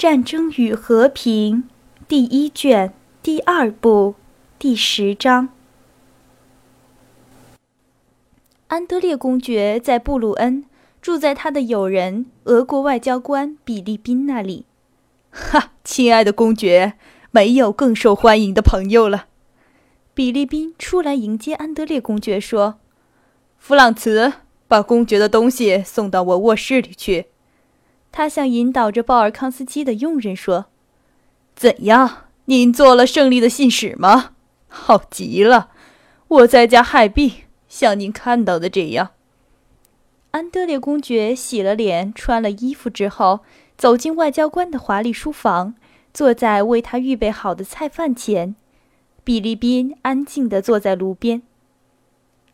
战争与和平》第一卷第二部第十章。安德烈公爵在布鲁恩住在他的友人俄国外交官比利宾那里。哈，亲爱的公爵，没有更受欢迎的朋友了。比利宾出来迎接安德烈公爵，说：“弗朗茨，把公爵的东西送到我卧室里去。”他向引导着鲍尔康斯基的佣人说：“怎样？您做了胜利的信使吗？好极了！我在家害病。”像您看到的这样，安德烈公爵洗了脸、穿了衣服之后，走进外交官的华丽书房，坐在为他预备好的菜饭前。比利宾安静地坐在炉边。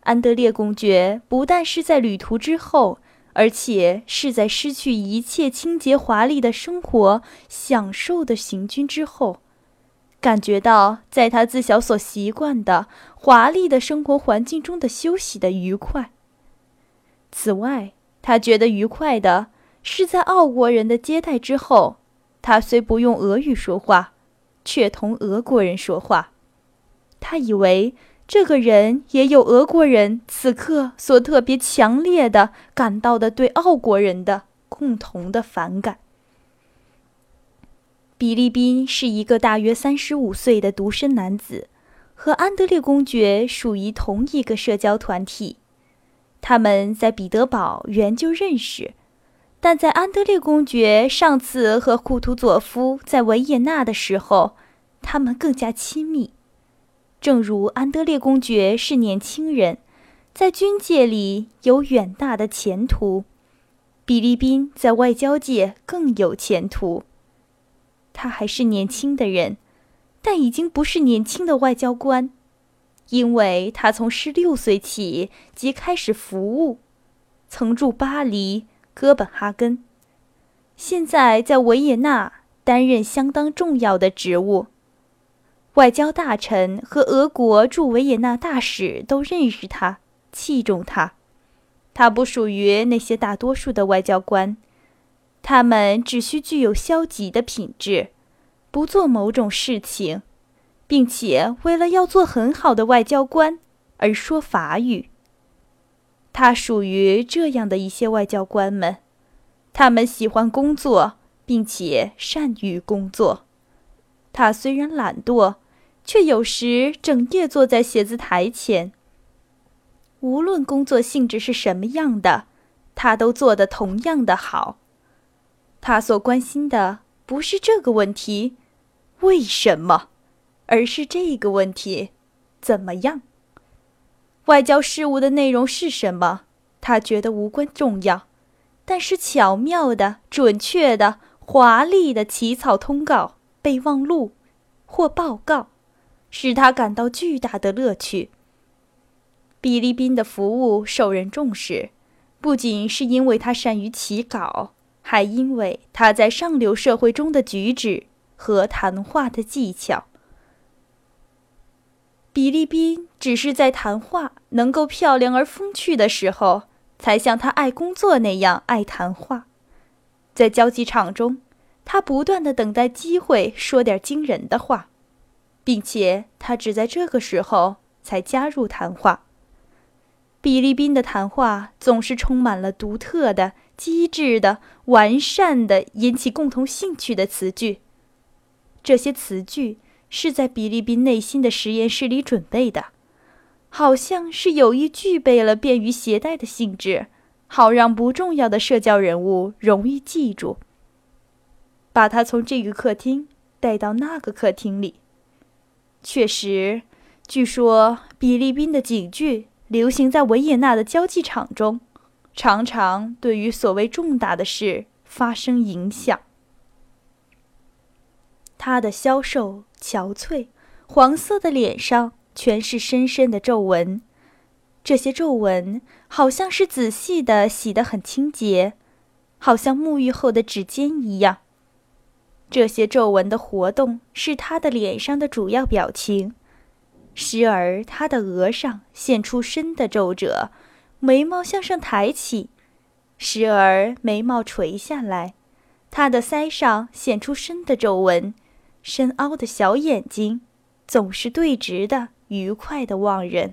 安德烈公爵不但是在旅途之后，而且是在失去一切清洁华丽的生活享受的行军之后。感觉到在他自小所习惯的华丽的生活环境中的休息的愉快。此外，他觉得愉快的是在奥国人的接待之后，他虽不用俄语说话，却同俄国人说话。他以为这个人也有俄国人此刻所特别强烈的感到的对奥国人的共同的反感。比利宾是一个大约三十五岁的独身男子，和安德烈公爵属于同一个社交团体。他们在彼得堡原就认识，但在安德烈公爵上次和库图佐夫在维也纳的时候，他们更加亲密。正如安德烈公爵是年轻人，在军界里有远大的前途，比利宾在外交界更有前途。他还是年轻的人，但已经不是年轻的外交官，因为他从十六岁起即开始服务，曾驻巴黎、哥本哈根，现在在维也纳担任相当重要的职务。外交大臣和俄国驻维也纳大使都认识他，器重他。他不属于那些大多数的外交官。他们只需具有消极的品质，不做某种事情，并且为了要做很好的外交官而说法语。他属于这样的一些外交官们，他们喜欢工作，并且善于工作。他虽然懒惰，却有时整夜坐在写字台前。无论工作性质是什么样的，他都做得同样的好。他所关心的不是这个问题，为什么，而是这个问题，怎么样？外交事务的内容是什么？他觉得无关重要，但是巧妙的、准确的、华丽的起草通告、备忘录或报告，使他感到巨大的乐趣。比利宾的服务受人重视，不仅是因为他善于起稿。还因为他在上流社会中的举止和谈话的技巧。比利宾只是在谈话能够漂亮而风趣的时候，才像他爱工作那样爱谈话。在交际场中，他不断的等待机会说点惊人的话，并且他只在这个时候才加入谈话。比利宾的谈话总是充满了独特的。机智的、完善的、引起共同兴趣的词句。这些词句是在比利宾内心的实验室里准备的，好像是有意具备了便于携带的性质，好让不重要的社交人物容易记住。把他从这个客厅带到那个客厅里。确实，据说比利宾的警句流行在维也纳的交际场中。常常对于所谓重大的事发生影响。他的消瘦、憔悴、黄色的脸上全是深深的皱纹，这些皱纹好像是仔细的洗得很清洁，好像沐浴后的指尖一样。这些皱纹的活动是他的脸上的主要表情，时而他的额上现出深的皱褶。眉毛向上抬起，时而眉毛垂下来，他的腮上显出深的皱纹，深凹的小眼睛总是对直的，愉快的望人。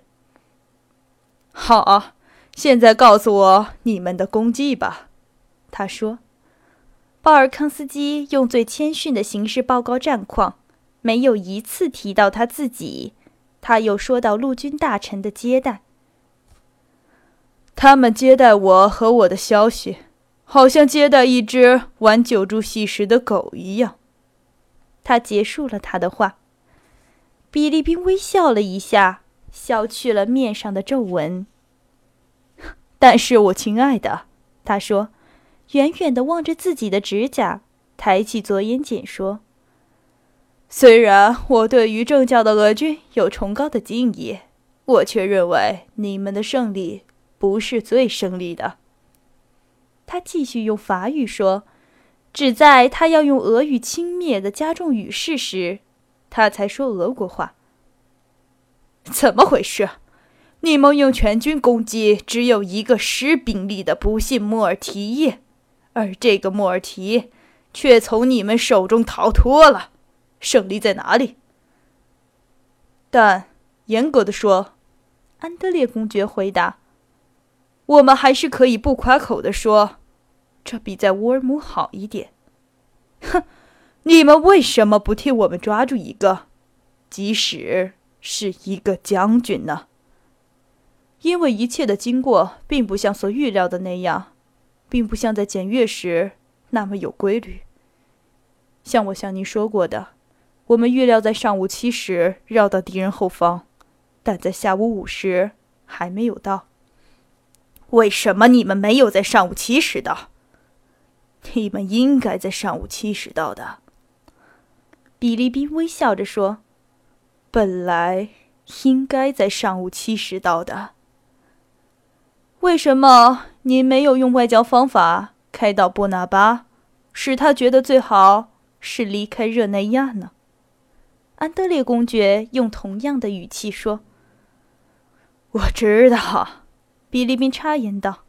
好，现在告诉我你们的功绩吧，他说。鲍尔康斯基用最谦逊的形式报告战况，没有一次提到他自己。他又说到陆军大臣的接待，他们接待我和我的消息，好像接待一只玩九柱戏时的狗一样。他结束了他的话。比利宾微笑了一下，消去了面上的皱纹。但是我亲爱的，他说。远远地望着自己的指甲，抬起左眼睑说：“虽然我对于正教的俄军有崇高的敬意，我却认为你们的胜利不是最胜利的。”他继续用法语说，只在他要用俄语轻蔑地加重语势时，他才说俄国话。怎么回事？你们用全军攻击只有一个十兵力的不幸莫尔提耶？而这个莫尔提却从你们手中逃脱了，胜利在哪里？但严格的说，安德烈公爵回答：“我们还是可以不夸口的说，这比在乌尔姆好一点。”哼，你们为什么不替我们抓住一个，即使是一个将军呢？因为一切的经过并不像所预料的那样。并不像在检阅时那么有规律。像我向您说过的，我们预料在上午七时绕到敌人后方，但在下午五时还没有到。为什么你们没有在上午七时到？你们应该在上午七时到的。比利宾微笑着说：“本来应该在上午七时到的。为什么？”您没有用外交方法开导波拿巴，使他觉得最好是离开热内亚呢？安德烈公爵用同样的语气说：“我知道。”比利宾插言道：“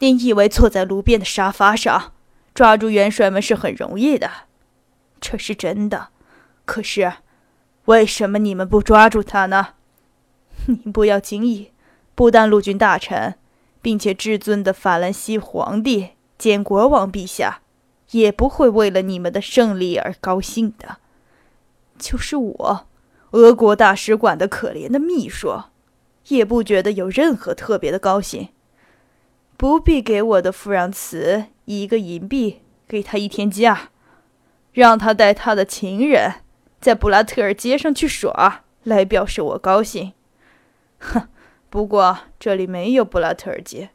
您以为坐在路边的沙发上抓住元帅们是很容易的？这是真的。可是，为什么你们不抓住他呢？您不要惊异，不但陆军大臣。”并且，至尊的法兰西皇帝兼国王陛下，也不会为了你们的胜利而高兴的。就是我，俄国大使馆的可怜的秘书，也不觉得有任何特别的高兴。不必给我的富让茨一个银币，给他一天假，让他带他的情人在布拉特尔街上去耍，来表示我高兴。哼。不过这里没有布拉特尔街。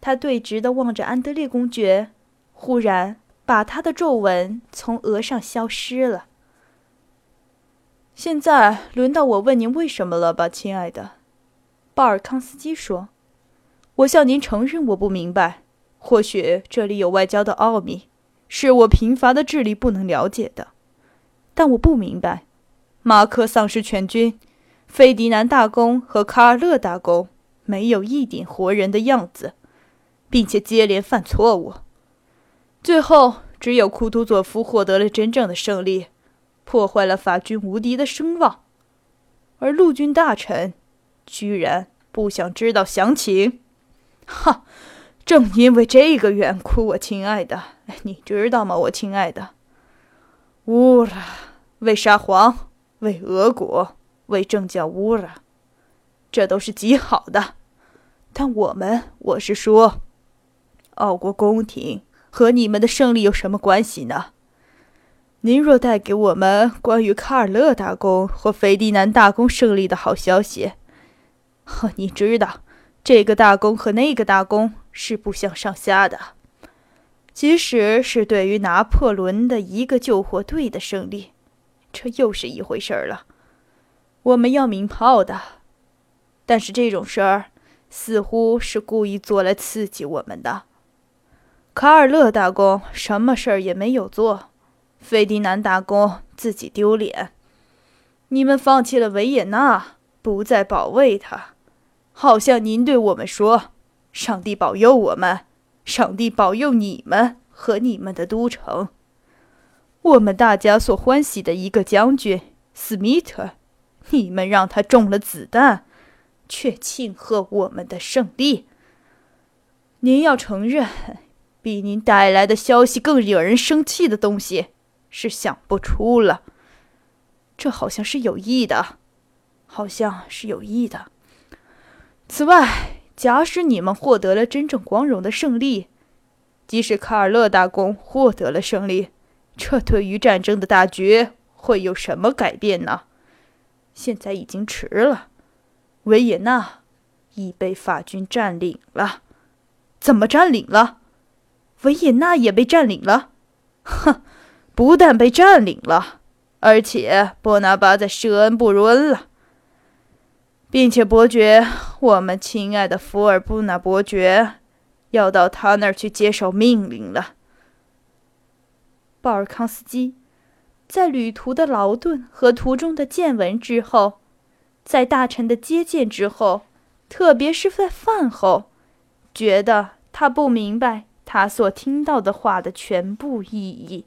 他对直地望着安德烈公爵，忽然把他的皱纹从额上消失了。现在轮到我问您为什么了吧，亲爱的，鲍尔康斯基说：“我向您承认我不明白，或许这里有外交的奥秘，是我贫乏的智力不能了解的。但我不明白，马克丧失全军。”费迪南大公和卡尔勒大公没有一点活人的样子，并且接连犯错误。最后，只有库图佐夫获得了真正的胜利，破坏了法军无敌的声望。而陆军大臣居然不想知道详情。哈！正因为这个缘故，我亲爱的，你知道吗？我亲爱的，乌拉，为沙皇，为俄国。为政教污染，这都是极好的。但我们，我是说，奥国宫廷和你们的胜利有什么关系呢？您若带给我们关于卡尔勒大公或斐迪南大公胜利的好消息，呵，你知道，这个大公和那个大公是不相上下的。即使是对于拿破仑的一个救火队的胜利，这又是一回事儿了。我们要鸣炮的，但是这种事儿似乎是故意做来刺激我们的。卡尔勒大公什么事儿也没有做，费迪南大公自己丢脸。你们放弃了维也纳，不再保卫他，好像您对我们说：“上帝保佑我们，上帝保佑你们和你们的都城。我们大家所欢喜的一个将军斯密特，你们让他中了子弹，却庆贺我们的胜利。您要承认，比您带来的消息更惹人生气的东西是想不出了。这好像是有意的，好像是有意的。此外，假使你们获得了真正光荣的胜利，即使卡尔勒大公获得了胜利。这对于战争的大局会有什么改变呢？现在已经迟了，维也纳已被法军占领了。怎么占领了？维也纳也被占领了？哼，不但被占领了，而且波拿巴在舍恩不如了，并且伯爵，我们亲爱的福尔布纳伯爵，要到他那儿去接受命令了。鲍尔康斯基，在旅途的劳顿和途中的见闻之后，在大臣的接见之后，特别是在饭后，觉得他不明白他所听到的话的全部意义。